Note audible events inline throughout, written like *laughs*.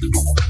Thank you.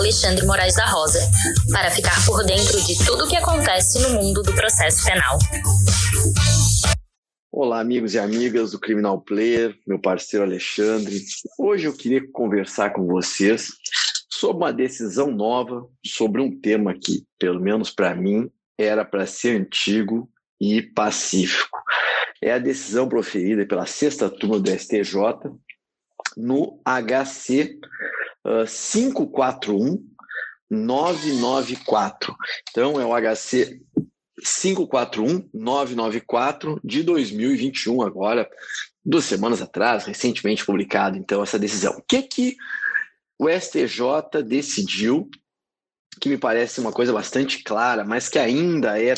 Alexandre Moraes da Rosa, para ficar por dentro de tudo o que acontece no mundo do processo penal. Olá, amigos e amigas do Criminal Player, meu parceiro Alexandre. Hoje eu queria conversar com vocês sobre uma decisão nova, sobre um tema que, pelo menos para mim, era para ser antigo e pacífico. É a decisão proferida pela sexta turma do STJ no HC uh, 541 994. Então, é o HC 541-994 de 2021, agora, duas semanas atrás, recentemente publicado, então, essa decisão. O que, que o STJ decidiu, que me parece uma coisa bastante clara, mas que ainda é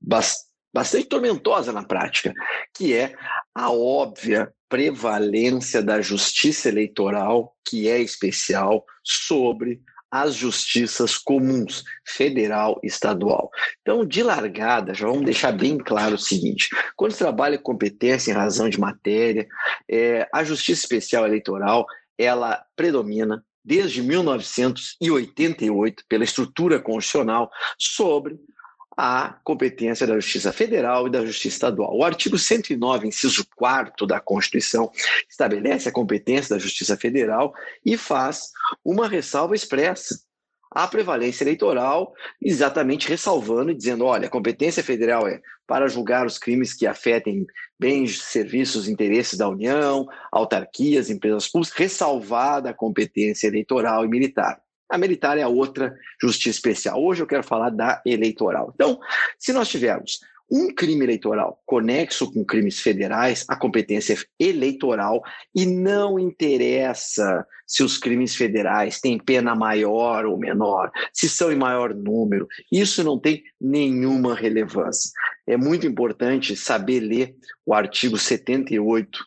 bastante tormentosa na prática, que é a óbvia prevalência da justiça eleitoral, que é especial, sobre as justiças comuns, federal e estadual. Então, de largada, já vamos deixar bem claro o seguinte: quando se trabalha competência em razão de matéria, é, a justiça especial eleitoral ela predomina desde 1988 pela estrutura constitucional sobre a competência da Justiça Federal e da Justiça Estadual. O artigo 109, inciso 4 da Constituição, estabelece a competência da Justiça Federal e faz uma ressalva expressa à prevalência eleitoral, exatamente ressalvando e dizendo: olha, a competência federal é para julgar os crimes que afetem bens, serviços, interesses da União, autarquias, empresas públicas, ressalvada a competência eleitoral e militar. A militar é a outra justiça especial. Hoje eu quero falar da eleitoral. Então, se nós tivermos um crime eleitoral conexo com crimes federais, a competência é eleitoral e não interessa se os crimes federais têm pena maior ou menor, se são em maior número, isso não tem nenhuma relevância. É muito importante saber ler o artigo 78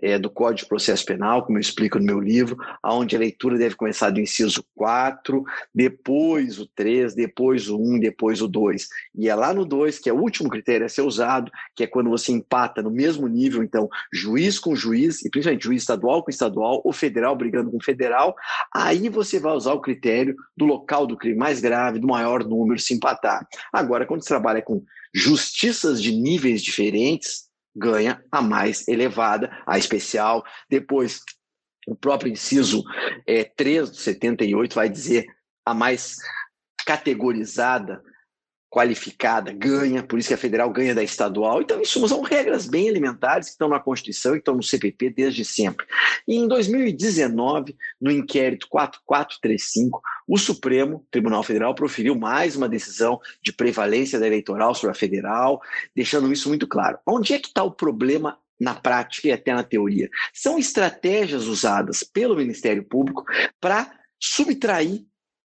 é, do Código de Processo Penal, como eu explico no meu livro, onde a leitura deve começar do inciso 4, depois o 3, depois o 1, depois o 2. E é lá no 2 que é o último critério a ser usado, que é quando você empata no mesmo nível, então, juiz com juiz, e principalmente juiz estadual com estadual, ou federal brigando com federal, aí você vai usar o critério do local do crime mais grave, do maior número, se empatar. Agora, quando você trabalha com justiças de níveis diferentes, ganha a mais elevada, a especial. Depois, o próprio inciso é, 3 do 78 vai dizer a mais categorizada, qualificada, ganha, por isso que a federal ganha da estadual. Então, isso são regras bem elementares que estão na Constituição e estão no CPP desde sempre. E em 2019, no inquérito 4435, o Supremo Tribunal Federal proferiu mais uma decisão de prevalência da eleitoral sobre a federal, deixando isso muito claro. Onde é que está o problema na prática e até na teoria? São estratégias usadas pelo Ministério Público para subtrair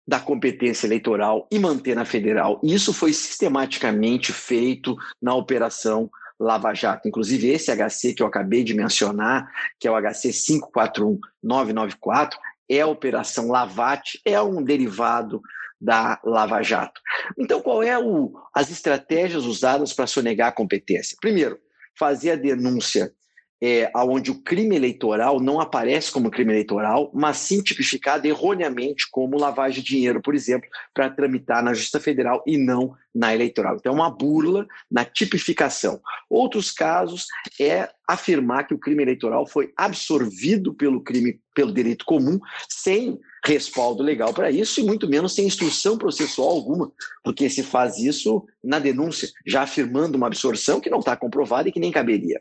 da competência eleitoral e manter na federal. Isso foi sistematicamente feito na operação Lava Jato. Inclusive, esse HC que eu acabei de mencionar, que é o HC 541994, é a Operação Lavate, é um derivado da Lava Jato. Então, qual é o, as estratégias usadas para sonegar a competência? Primeiro, fazer a denúncia é, onde o crime eleitoral não aparece como crime eleitoral, mas sim tipificado erroneamente como lavagem de dinheiro, por exemplo, para tramitar na Justiça Federal e não na eleitoral. Então, é uma burla na tipificação. Outros casos é afirmar que o crime eleitoral foi absorvido pelo crime, pelo direito comum, sem respaldo legal para isso e muito menos sem instrução processual alguma, porque se faz isso na denúncia, já afirmando uma absorção que não está comprovada e que nem caberia.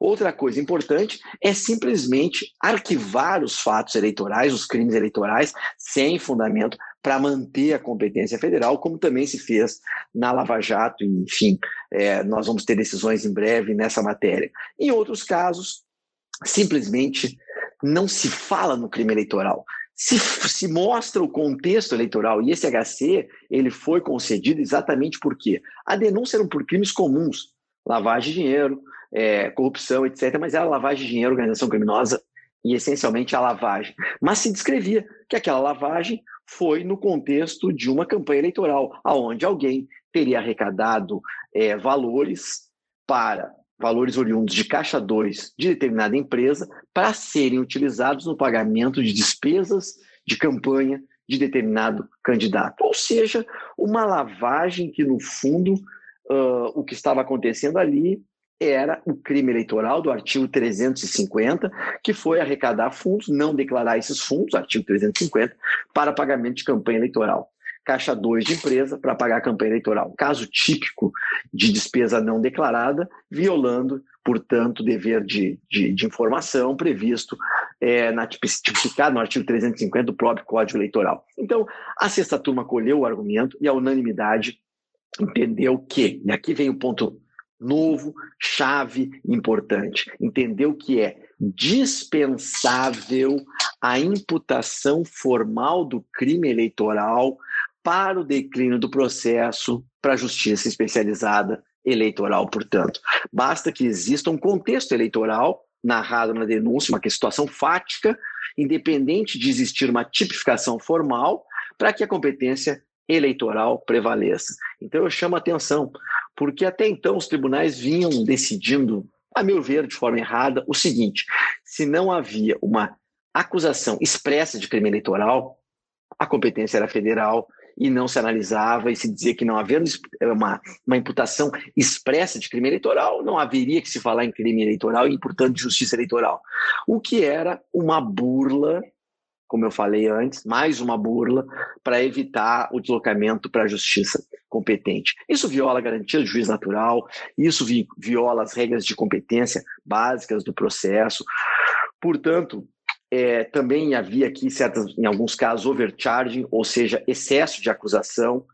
Outra coisa importante é simplesmente arquivar os fatos eleitorais, os crimes eleitorais, sem fundamento para manter a competência federal, como também se fez na Lava Jato, e, enfim, é, nós vamos ter decisões em breve nessa matéria. Em outros casos, simplesmente não se fala no crime eleitoral. Se, *laughs* se, mostra o contexto eleitoral e esse HC ele foi concedido exatamente porque a denúncia era por crimes comuns, lavagem de dinheiro, é, corrupção, etc. Mas era lavagem de dinheiro, organização criminosa e essencialmente a lavagem. Mas se descrevia que aquela lavagem foi no contexto de uma campanha eleitoral, aonde alguém teria arrecadado é, valores para valores oriundos de caixa 2 de determinada empresa para serem utilizados no pagamento de despesas de campanha de determinado candidato. Ou seja, uma lavagem que, no fundo, uh, o que estava acontecendo ali era o crime eleitoral do artigo 350, que foi arrecadar fundos, não declarar esses fundos, artigo 350, para pagamento de campanha eleitoral caixa 2 de empresa para pagar a campanha eleitoral. Caso típico de despesa não declarada, violando, portanto, o dever de, de, de informação previsto é, na, tipificado no artigo 350 do próprio Código Eleitoral. Então, a sexta turma colheu o argumento e a unanimidade entendeu que, e aqui vem o ponto novo, chave, importante, entendeu que é dispensável a imputação formal do crime eleitoral para o declínio do processo para a justiça especializada eleitoral, portanto. Basta que exista um contexto eleitoral narrado na denúncia, uma situação fática, independente de existir uma tipificação formal, para que a competência eleitoral prevaleça. Então eu chamo a atenção, porque até então os tribunais vinham decidindo, a meu ver, de forma errada, o seguinte: se não havia uma acusação expressa de crime eleitoral, a competência era federal e não se analisava e se dizia que não havendo uma, uma imputação expressa de crime eleitoral, não haveria que se falar em crime eleitoral e, portanto, justiça eleitoral. O que era uma burla, como eu falei antes, mais uma burla para evitar o deslocamento para a justiça competente. Isso viola a garantia do juiz natural, isso viola as regras de competência básicas do processo. Portanto, é, também havia aqui, certas, em alguns casos, overcharging, ou seja, excesso de acusação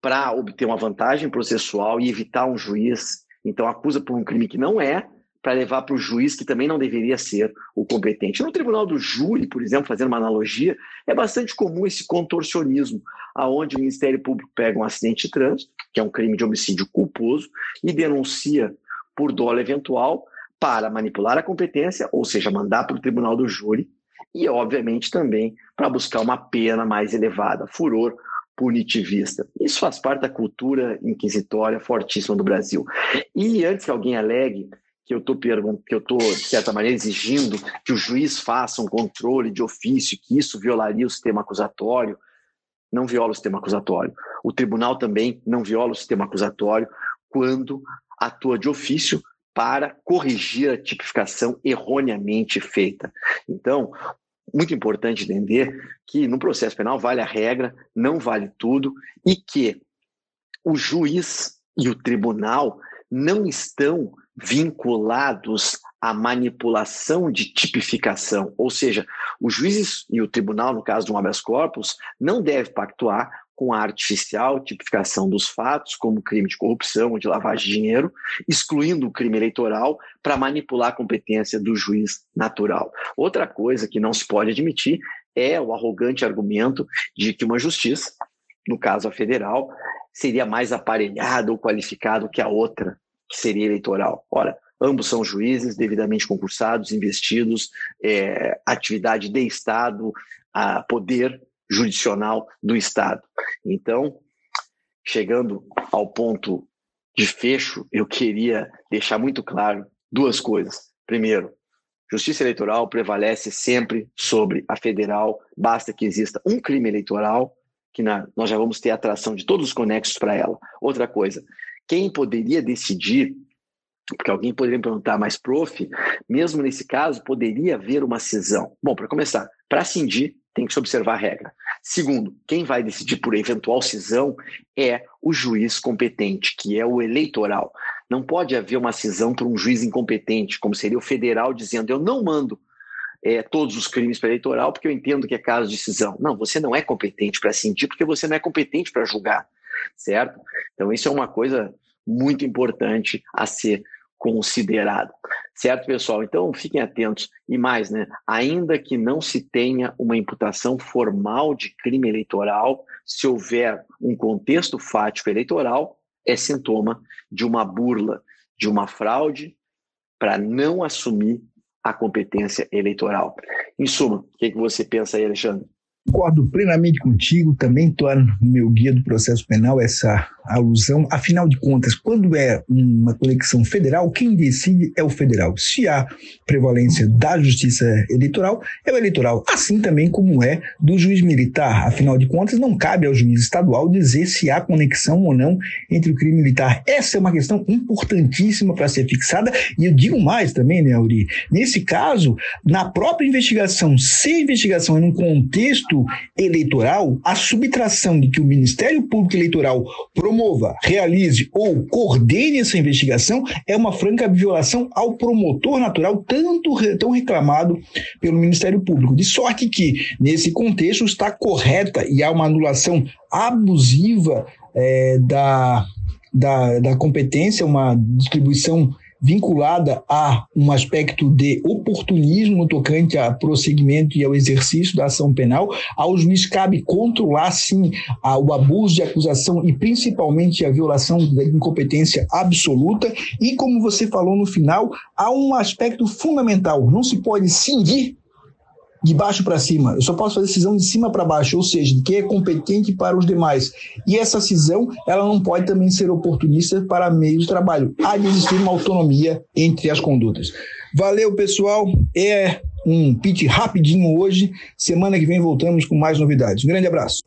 para obter uma vantagem processual e evitar um juiz. Então, acusa por um crime que não é, para levar para o juiz que também não deveria ser o competente. No tribunal do júri, por exemplo, fazendo uma analogia, é bastante comum esse contorcionismo, aonde o Ministério Público pega um acidente de trânsito, que é um crime de homicídio culposo, e denuncia por dolo eventual para manipular a competência, ou seja, mandar para o tribunal do júri e, obviamente, também para buscar uma pena mais elevada, furor punitivista. Isso faz parte da cultura inquisitória fortíssima do Brasil. E antes que alguém alegue que eu estou que eu estou de certa maneira exigindo que o juiz faça um controle de ofício, que isso violaria o sistema acusatório, não viola o sistema acusatório. O tribunal também não viola o sistema acusatório quando atua de ofício para corrigir a tipificação erroneamente feita. Então, muito importante entender que no processo penal vale a regra, não vale tudo, e que o juiz e o tribunal não estão vinculados à manipulação de tipificação, ou seja, os juízes e o tribunal, no caso de um habeas corpus, não deve pactuar com a artificial tipificação dos fatos, como crime de corrupção ou de lavagem de dinheiro, excluindo o crime eleitoral para manipular a competência do juiz natural. Outra coisa que não se pode admitir é o arrogante argumento de que uma justiça, no caso a federal, seria mais aparelhada ou qualificada que a outra, que seria eleitoral. Ora, ambos são juízes devidamente concursados, investidos, é, atividade de Estado, a poder jurisdicional do Estado. Então, chegando ao ponto de fecho, eu queria deixar muito claro duas coisas. Primeiro, justiça eleitoral prevalece sempre sobre a federal, basta que exista um crime eleitoral, que na, nós já vamos ter atração de todos os conexos para ela. Outra coisa, quem poderia decidir, porque alguém poderia me perguntar, mas prof, mesmo nesse caso, poderia haver uma cisão? Bom, para começar, para cindir, tem que se observar a regra. Segundo, quem vai decidir por eventual cisão é o juiz competente, que é o eleitoral. Não pode haver uma cisão por um juiz incompetente, como seria o federal dizendo: eu não mando é, todos os crimes para eleitoral porque eu entendo que é caso de cisão. Não, você não é competente para cindir porque você não é competente para julgar, certo? Então, isso é uma coisa muito importante a ser considerado. Certo, pessoal? Então fiquem atentos. E mais, né? Ainda que não se tenha uma imputação formal de crime eleitoral, se houver um contexto fático eleitoral, é sintoma de uma burla, de uma fraude para não assumir a competência eleitoral. Em suma, o que, que você pensa aí, Alexandre? Concordo plenamente contigo, também estou no meu guia do processo penal essa alusão. Afinal de contas, quando é uma conexão federal, quem decide é o federal. Se há prevalência da justiça eleitoral, é o eleitoral, assim também como é do juiz militar. Afinal de contas, não cabe ao juiz estadual dizer se há conexão ou não entre o crime militar. Essa é uma questão importantíssima para ser fixada, e eu digo mais também, né, Auri? Nesse caso, na própria investigação, se a investigação é num contexto eleitoral, a subtração de que o Ministério Público Eleitoral promova, realize ou coordene essa investigação é uma franca violação ao promotor natural, tanto tão reclamado pelo Ministério Público. De sorte que, nesse contexto, está correta e há uma anulação abusiva é, da, da, da competência, uma distribuição vinculada a um aspecto de oportunismo tocante a prosseguimento e ao exercício da ação penal. Ao juiz cabe controlar, sim, o abuso de acusação e principalmente a violação da incompetência absoluta. E, como você falou no final, há um aspecto fundamental: não se pode cindir de baixo para cima. Eu só posso fazer cisão de cima para baixo, ou seja, de quem é competente para os demais. E essa cisão, ela não pode também ser oportunista para meios de trabalho. Há de existir uma autonomia entre as condutas. Valeu, pessoal. É um pitch rapidinho hoje. Semana que vem voltamos com mais novidades. Um grande abraço.